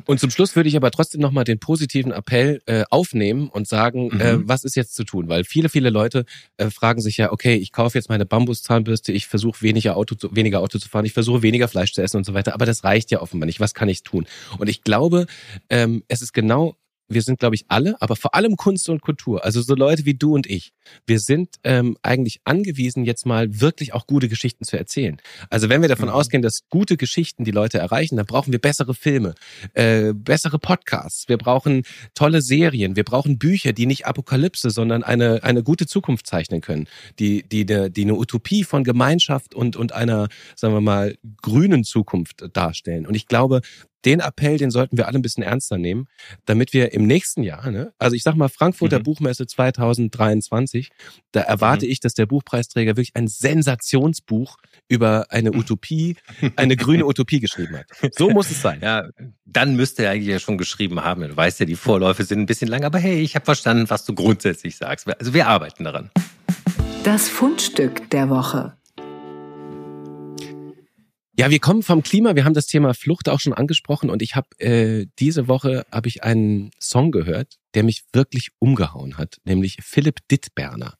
Und zum Schluss würde ich aber trotzdem nochmal den positiven Appell äh, aufnehmen und sagen, mhm. äh, was ist jetzt zu tun? Weil viele, viele Leute äh, fragen sich ja, okay, ich kaufe jetzt meine Bambuszahnbürste, ich versuche weniger Auto, zu, weniger Auto zu fahren, ich versuche weniger Fleisch zu essen und so weiter, aber das reicht ja offenbar nicht. Was kann ich tun? Und ich glaube, ähm, es ist genau wir sind, glaube ich, alle, aber vor allem Kunst und Kultur, also so Leute wie du und ich, wir sind ähm, eigentlich angewiesen, jetzt mal wirklich auch gute Geschichten zu erzählen. Also wenn wir davon mhm. ausgehen, dass gute Geschichten die Leute erreichen, dann brauchen wir bessere Filme, äh, bessere Podcasts, wir brauchen tolle Serien, wir brauchen Bücher, die nicht Apokalypse, sondern eine, eine gute Zukunft zeichnen können, die, die, die, die eine Utopie von Gemeinschaft und, und einer, sagen wir mal, grünen Zukunft darstellen. Und ich glaube, den Appell, den sollten wir alle ein bisschen ernster nehmen, damit wir im nächsten Jahr, ne, also ich sag mal Frankfurter mhm. Buchmesse 2023, da erwarte mhm. ich, dass der Buchpreisträger wirklich ein Sensationsbuch über eine Utopie, eine grüne Utopie geschrieben hat. So muss es sein. Ja, dann müsste er eigentlich ja schon geschrieben haben. Du weißt ja, die Vorläufe sind ein bisschen lang, aber hey, ich habe verstanden, was du grundsätzlich sagst. Also wir arbeiten daran. Das Fundstück der Woche. Ja, wir kommen vom Klima. Wir haben das Thema Flucht auch schon angesprochen und ich habe äh, diese Woche habe ich einen Song gehört, der mich wirklich umgehauen hat, nämlich Philipp Dittberner.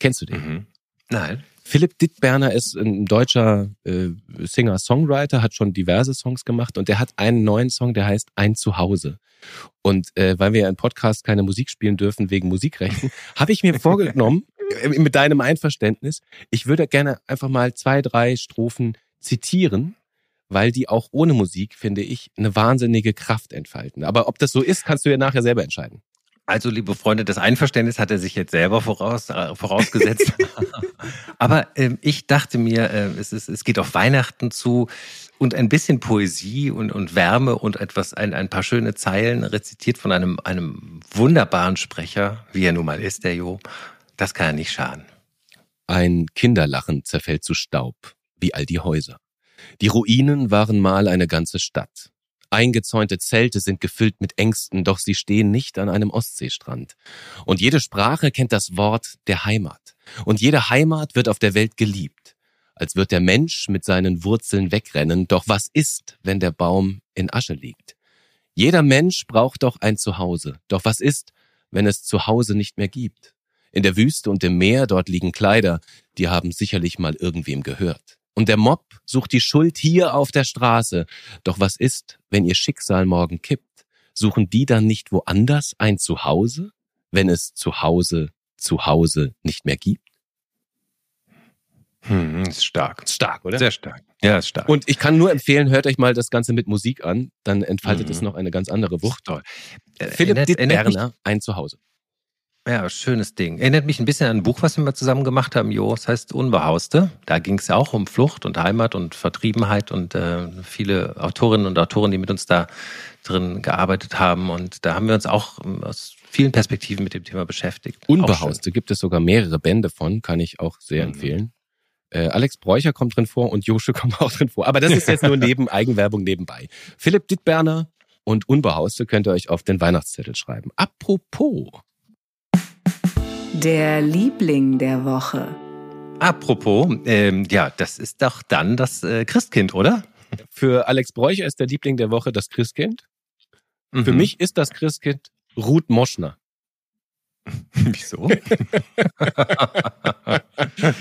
Kennst du den? Mhm. Nein. Philipp Dittberner ist ein deutscher äh, Singer-Songwriter, hat schon diverse Songs gemacht und der hat einen neuen Song, der heißt Ein Zuhause. Und äh, weil wir ja im Podcast keine Musik spielen dürfen wegen Musikrechten, habe ich mir vorgenommen, äh, mit deinem Einverständnis, ich würde gerne einfach mal zwei, drei Strophen zitieren, weil die auch ohne Musik, finde ich, eine wahnsinnige Kraft entfalten. Aber ob das so ist, kannst du ja nachher selber entscheiden. Also, liebe Freunde, das Einverständnis hat er sich jetzt selber voraus, äh, vorausgesetzt. Aber ähm, ich dachte mir, äh, es, ist, es geht auf Weihnachten zu und ein bisschen Poesie und, und Wärme und etwas, ein, ein paar schöne Zeilen rezitiert von einem, einem wunderbaren Sprecher, wie er nun mal ist, der Jo. Das kann ja nicht schaden. Ein Kinderlachen zerfällt zu Staub wie all die Häuser. Die Ruinen waren mal eine ganze Stadt. Eingezäunte Zelte sind gefüllt mit Ängsten, doch sie stehen nicht an einem Ostseestrand. Und jede Sprache kennt das Wort der Heimat. Und jede Heimat wird auf der Welt geliebt. Als wird der Mensch mit seinen Wurzeln wegrennen, doch was ist, wenn der Baum in Asche liegt? Jeder Mensch braucht doch ein Zuhause, doch was ist, wenn es Zuhause nicht mehr gibt? In der Wüste und im Meer, dort liegen Kleider, die haben sicherlich mal irgendwem gehört. Und der Mob sucht die Schuld hier auf der Straße. Doch was ist, wenn ihr Schicksal morgen kippt? Suchen die dann nicht woanders ein Zuhause, wenn es Zuhause Zuhause nicht mehr gibt? Hm, ist stark. Stark, oder? Sehr stark. Ja, ist stark. Und ich kann nur empfehlen, hört euch mal das Ganze mit Musik an, dann entfaltet mhm. es noch eine ganz andere Wucht. Toll. Philipp Dittberner, ein Zuhause. Ja, schönes Ding. Erinnert mich ein bisschen an ein Buch, was wir mal zusammen gemacht haben, Jo. Das heißt Unbehauste. Da ging es ja auch um Flucht und Heimat und Vertriebenheit und äh, viele Autorinnen und Autoren, die mit uns da drin gearbeitet haben. Und da haben wir uns auch ähm, aus vielen Perspektiven mit dem Thema beschäftigt. Unbehauste gibt es sogar mehrere Bände von, kann ich auch sehr mhm. empfehlen. Äh, Alex Bräucher kommt drin vor und Josche kommt auch drin vor. Aber das ist jetzt nur neben Eigenwerbung nebenbei. Philipp Dittberner und Unbehauste könnt ihr euch auf den Weihnachtszettel schreiben. Apropos. Der Liebling der Woche. Apropos, ähm, ja, das ist doch dann das äh, Christkind, oder? Für Alex Bräucher ist der Liebling der Woche das Christkind. Mhm. Für mich ist das Christkind Ruth Moschner. Wieso?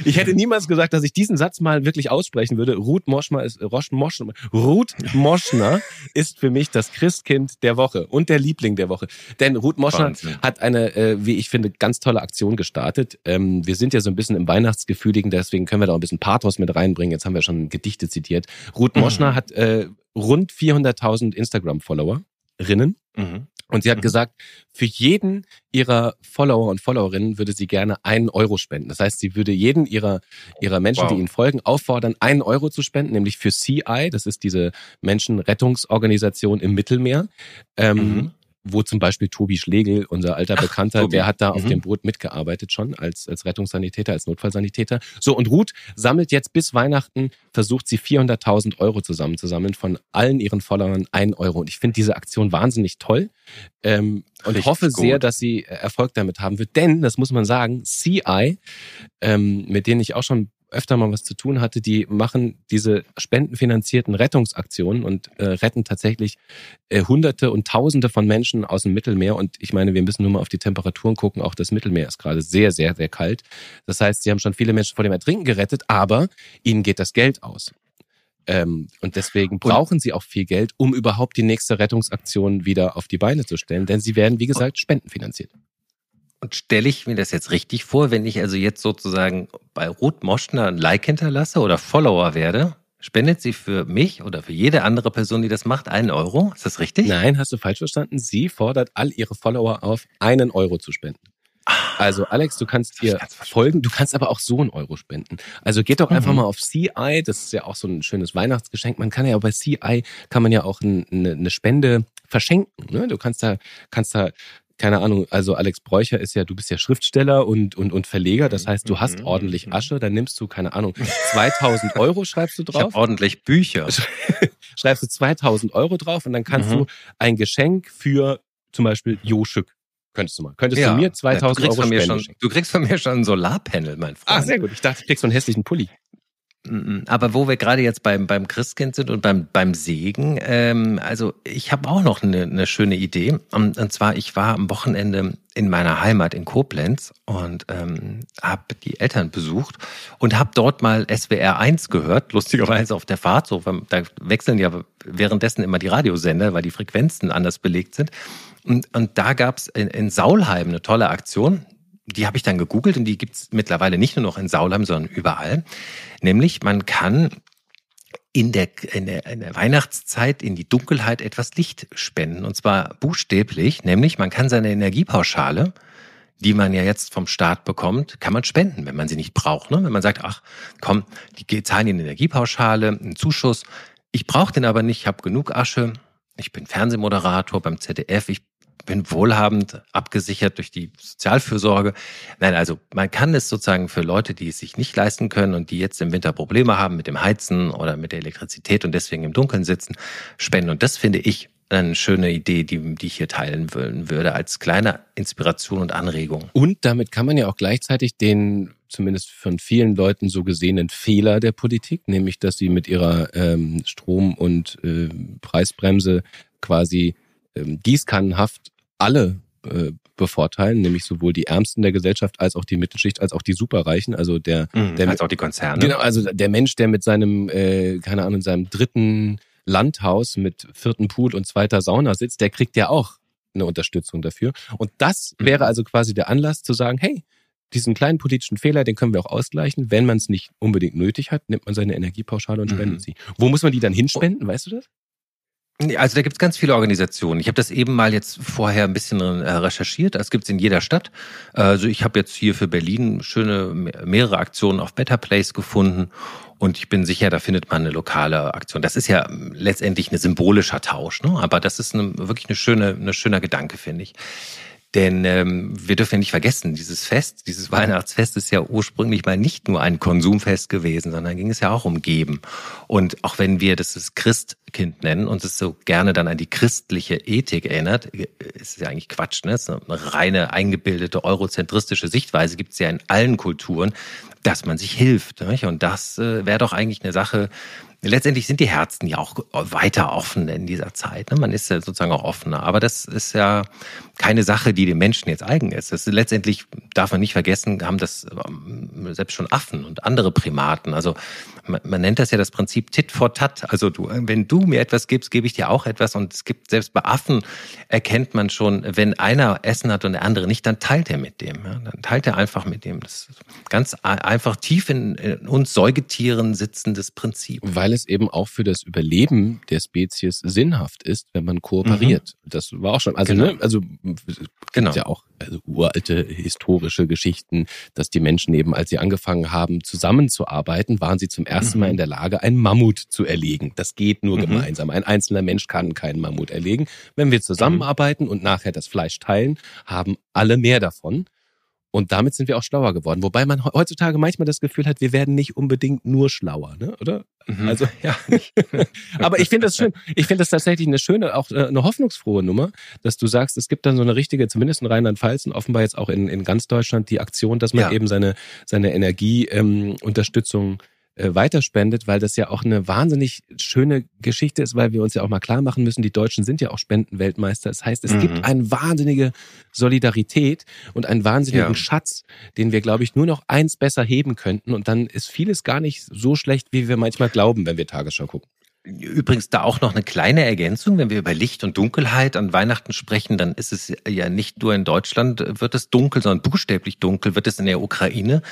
ich hätte niemals gesagt, dass ich diesen Satz mal wirklich aussprechen würde. Ruth Moschner ist, Rosch, Moschner, Ruth Moschner ist für mich das Christkind der Woche und der Liebling der Woche. Denn Ruth Moschner Wahnsinn. hat eine, äh, wie ich finde, ganz tolle Aktion gestartet. Ähm, wir sind ja so ein bisschen im Weihnachtsgefühligen, deswegen können wir da auch ein bisschen Pathos mit reinbringen. Jetzt haben wir schon Gedichte zitiert. Ruth Moschner mhm. hat äh, rund 400.000 Instagram-Followerinnen. Mhm. Und sie hat mhm. gesagt, für jeden ihrer Follower und Followerinnen würde sie gerne einen Euro spenden. Das heißt, sie würde jeden ihrer, ihrer Menschen, wow. die ihnen folgen, auffordern, einen Euro zu spenden, nämlich für CI, das ist diese Menschenrettungsorganisation im Mittelmeer. Ähm, mhm wo zum Beispiel Tobi Schlegel, unser alter Ach, Bekannter, Tobi. der hat da mhm. auf dem Boot mitgearbeitet schon als, als Rettungssanitäter, als Notfallsanitäter. So, und Ruth sammelt jetzt bis Weihnachten, versucht sie 400.000 Euro zusammenzusammeln von allen ihren Followern ein Euro. Und ich finde diese Aktion wahnsinnig toll ähm, und Richtig hoffe gut. sehr, dass sie Erfolg damit haben wird. Denn, das muss man sagen, CI, ähm, mit denen ich auch schon öfter mal was zu tun hatte, die machen diese spendenfinanzierten Rettungsaktionen und äh, retten tatsächlich äh, Hunderte und Tausende von Menschen aus dem Mittelmeer. Und ich meine, wir müssen nur mal auf die Temperaturen gucken. Auch das Mittelmeer ist gerade sehr, sehr, sehr kalt. Das heißt, sie haben schon viele Menschen vor dem Ertrinken gerettet, aber ihnen geht das Geld aus. Ähm, und deswegen brauchen sie auch viel Geld, um überhaupt die nächste Rettungsaktion wieder auf die Beine zu stellen, denn sie werden, wie gesagt, spendenfinanziert. Und stelle ich mir das jetzt richtig vor, wenn ich also jetzt sozusagen bei Ruth Moschner ein Like hinterlasse oder Follower werde, spendet sie für mich oder für jede andere Person, die das macht, einen Euro? Ist das richtig? Nein, hast du falsch verstanden. Sie fordert all ihre Follower auf, einen Euro zu spenden. Also Alex, du kannst ihr folgen, du kannst aber auch so einen Euro spenden. Also geht doch einfach mhm. mal auf CI, das ist ja auch so ein schönes Weihnachtsgeschenk. Man kann ja auch bei CI, kann man ja auch eine, eine Spende verschenken. Ne? Du kannst da, kannst da keine Ahnung, also Alex Bräucher ist ja, du bist ja Schriftsteller und, und, und Verleger, das heißt, du hast mhm. ordentlich mhm. Asche, dann nimmst du, keine Ahnung, 2000 Euro schreibst du drauf. Ich hab ordentlich Bücher. Schreibst du 2000 Euro drauf und dann kannst mhm. du ein Geschenk für zum Beispiel Joschück Könntest du mal. Könntest ja. du mir 2000 ja, du Euro Spenden schon, Du kriegst von mir schon ein Solarpanel, mein Freund. Ah, sehr gut. Ich dachte, ich krieg so einen hässlichen Pulli. Aber wo wir gerade jetzt beim, beim Christkind sind und beim, beim Segen, ähm, also ich habe auch noch eine, eine schöne Idee. Und, und zwar, ich war am Wochenende in meiner Heimat in Koblenz und ähm, habe die Eltern besucht und habe dort mal SWR 1 gehört, lustigerweise auf der Fahrt. So, da wechseln ja währenddessen immer die Radiosender, weil die Frequenzen anders belegt sind. Und, und da gab's in, in Saulheim eine tolle Aktion die habe ich dann gegoogelt und die gibt's mittlerweile nicht nur noch in Saulheim, sondern überall. Nämlich, man kann in der, in, der, in der Weihnachtszeit in die Dunkelheit etwas Licht spenden. Und zwar buchstäblich, nämlich man kann seine Energiepauschale, die man ja jetzt vom Staat bekommt, kann man spenden, wenn man sie nicht braucht. Ne? Wenn man sagt, ach komm, die zahlen die Energiepauschale, einen Zuschuss. Ich brauche den aber nicht, ich habe genug Asche. Ich bin Fernsehmoderator beim ZDF, ich bin wohlhabend, abgesichert durch die Sozialfürsorge. Nein, also man kann es sozusagen für Leute, die es sich nicht leisten können und die jetzt im Winter Probleme haben mit dem Heizen oder mit der Elektrizität und deswegen im Dunkeln sitzen, spenden. Und das finde ich eine schöne Idee, die, die ich hier teilen würde, als kleine Inspiration und Anregung. Und damit kann man ja auch gleichzeitig den zumindest von vielen Leuten so gesehenen Fehler der Politik, nämlich dass sie mit ihrer ähm, Strom- und äh, Preisbremse quasi ähm, gießkannenhaft alle äh, bevorteilen, nämlich sowohl die Ärmsten der Gesellschaft als auch die Mittelschicht, als auch die Superreichen, also der, mhm, der als auch die Konzerne. Genau, also der Mensch, der mit seinem, äh, keine Ahnung, seinem dritten Landhaus mit vierten Pool und zweiter Sauna sitzt, der kriegt ja auch eine Unterstützung dafür. Und das mhm. wäre also quasi der Anlass zu sagen, hey, diesen kleinen politischen Fehler, den können wir auch ausgleichen. Wenn man es nicht unbedingt nötig hat, nimmt man seine Energiepauschale und spendet mhm. sie. Wo muss man die dann hinspenden, weißt du das? Also da gibt es ganz viele Organisationen. Ich habe das eben mal jetzt vorher ein bisschen äh, recherchiert. Das gibt es in jeder Stadt. Also ich habe jetzt hier für Berlin schöne mehrere Aktionen auf Better Place gefunden und ich bin sicher, da findet man eine lokale Aktion. Das ist ja letztendlich ein symbolischer Tausch, ne? aber das ist eine, wirklich eine schöne, eine schöner Gedanke, finde ich. Denn ähm, wir dürfen ja nicht vergessen, dieses Fest, dieses Weihnachtsfest ist ja ursprünglich mal nicht nur ein Konsumfest gewesen, sondern ging es ja auch um Geben. Und auch wenn wir das Christkind nennen und es so gerne dann an die christliche Ethik erinnert, ist ja eigentlich Quatsch, ne? ist eine reine eingebildete eurozentristische Sichtweise gibt es ja in allen Kulturen, dass man sich hilft. Nicht? Und das äh, wäre doch eigentlich eine Sache, letztendlich sind die Herzen ja auch weiter offen in dieser Zeit. Ne? Man ist ja sozusagen auch offener. Aber das ist ja keine Sache, die dem Menschen jetzt eigen ist. Ist letztendlich darf man nicht vergessen, haben das ähm, selbst schon Affen und andere Primaten. Also man, nennt das ja das Prinzip Tit for Tat. Also du, wenn du mir etwas gibst, gebe ich dir auch etwas. Und es gibt selbst bei Affen erkennt man schon, wenn einer Essen hat und der andere nicht, dann teilt er mit dem. Dann teilt er einfach mit dem. Das ist ganz einfach tief in, in uns Säugetieren sitzendes Prinzip. Weil es eben auch für das Überleben der Spezies sinnhaft ist, wenn man kooperiert. Mhm. Das war auch schon, also, genau. ne, also genau. ja auch also uralte historische Geschichten, dass die Menschen eben, als sie angefangen haben, zusammenzuarbeiten, waren sie zum ersten mhm. Mal in der Lage, einen Mammut zu erlegen. Das geht nur mhm. gemeinsam. Ein einzelner Mensch kann keinen Mammut erlegen. Wenn wir zusammenarbeiten mhm. und nachher das Fleisch teilen, haben alle mehr davon. Und damit sind wir auch schlauer geworden. Wobei man heutzutage manchmal das Gefühl hat, wir werden nicht unbedingt nur schlauer, ne? oder? Mhm. Also ja. Aber ich finde das schön. Ich finde das tatsächlich eine schöne, auch äh, eine hoffnungsfrohe Nummer, dass du sagst, es gibt dann so eine richtige, zumindest in Rheinland-Pfalz und offenbar jetzt auch in, in ganz Deutschland die Aktion, dass man ja. eben seine seine Energieunterstützung ähm, äh, weiterspendet, weil das ja auch eine wahnsinnig schöne Geschichte ist, weil wir uns ja auch mal klar machen müssen, die Deutschen sind ja auch Spendenweltmeister. Das heißt, es mhm. gibt eine wahnsinnige Solidarität und einen wahnsinnigen ja. Schatz, den wir, glaube ich, nur noch eins besser heben könnten. Und dann ist vieles gar nicht so schlecht, wie wir manchmal glauben, wenn wir Tagesschau gucken. Übrigens da auch noch eine kleine Ergänzung, wenn wir über Licht und Dunkelheit an Weihnachten sprechen, dann ist es ja nicht nur in Deutschland wird es dunkel, sondern buchstäblich dunkel wird es in der Ukraine.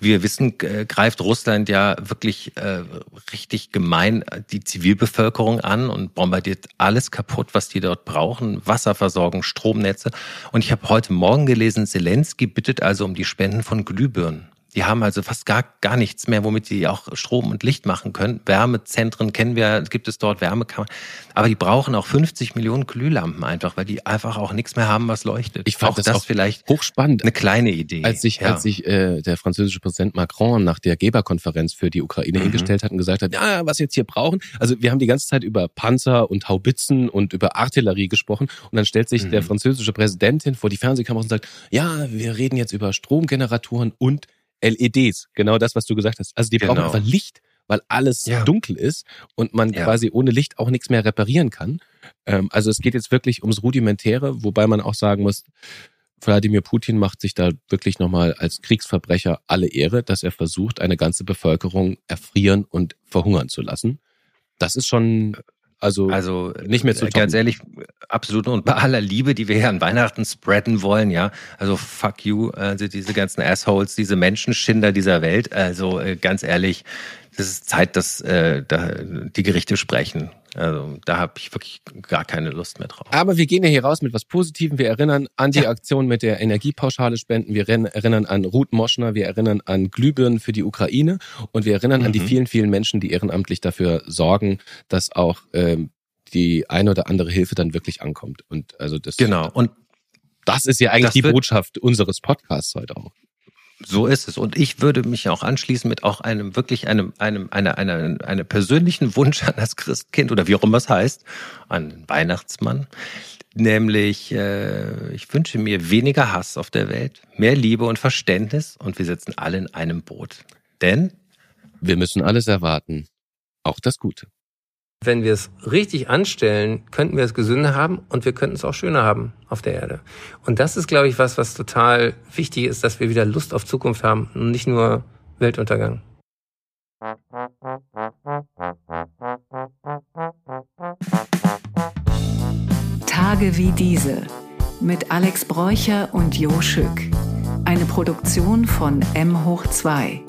Wie wir wissen, greift Russland ja wirklich äh, richtig gemein die Zivilbevölkerung an und bombardiert alles kaputt, was die dort brauchen, Wasserversorgung, Stromnetze. Und ich habe heute Morgen gelesen, Zelensky bittet also um die Spenden von Glühbirnen. Die haben also fast gar, gar nichts mehr, womit sie auch Strom und Licht machen können. Wärmezentren kennen wir, gibt es dort Wärmekammern. Aber die brauchen auch 50 Millionen Glühlampen einfach, weil die einfach auch nichts mehr haben, was leuchtet. Ich fand auch das, das auch vielleicht hochspannend. Eine kleine Idee. Als sich, ja. als sich äh, der französische Präsident Macron nach der Geberkonferenz für die Ukraine mhm. hingestellt hat und gesagt hat, ja, was jetzt hier brauchen. Also wir haben die ganze Zeit über Panzer und Haubitzen und über Artillerie gesprochen. Und dann stellt sich mhm. der französische Präsident hin vor die Fernsehkamera und sagt, ja, wir reden jetzt über Stromgeneratoren und LEDs, genau das, was du gesagt hast. Also die genau. brauchen einfach Licht, weil alles ja. dunkel ist und man ja. quasi ohne Licht auch nichts mehr reparieren kann. Ähm, also es geht jetzt wirklich ums Rudimentäre, wobei man auch sagen muss, Wladimir Putin macht sich da wirklich nochmal als Kriegsverbrecher alle Ehre, dass er versucht, eine ganze Bevölkerung erfrieren und verhungern zu lassen. Das ist schon also, also nicht mehr zu toppen. Ganz ehrlich, absolut. Und bei aller Liebe, die wir hier an Weihnachten spreaden wollen, ja, also fuck you, also diese ganzen Assholes, diese Menschenschinder dieser Welt, also äh, ganz ehrlich, das ist Zeit, dass äh, da die Gerichte sprechen. Also da habe ich wirklich gar keine Lust mehr drauf. Aber wir gehen ja hier raus mit was Positivem. Wir erinnern an die ja. Aktion mit der Energiepauschale spenden. Wir erinnern an Ruth Moschner. Wir erinnern an Glühbirnen für die Ukraine. Und wir erinnern mhm. an die mhm. vielen, vielen Menschen, die ehrenamtlich dafür sorgen, dass auch ähm, die eine oder andere Hilfe dann wirklich ankommt. Und also das. Genau. Und das ist ja eigentlich die Botschaft unseres Podcasts heute auch. So ist es. Und ich würde mich auch anschließen mit auch einem wirklich einem, einem, einer, einer, einer persönlichen Wunsch an das Christkind oder wie auch immer es heißt, an den Weihnachtsmann. Nämlich, äh, ich wünsche mir weniger Hass auf der Welt, mehr Liebe und Verständnis und wir sitzen alle in einem Boot. Denn wir müssen alles erwarten, auch das Gute. Wenn wir es richtig anstellen, könnten wir es gesünder haben und wir könnten es auch schöner haben auf der Erde. Und das ist, glaube ich, was, was total wichtig ist, dass wir wieder Lust auf Zukunft haben und nicht nur Weltuntergang. Tage wie diese mit Alex Bräucher und Jo Schück. Eine Produktion von M hoch 2.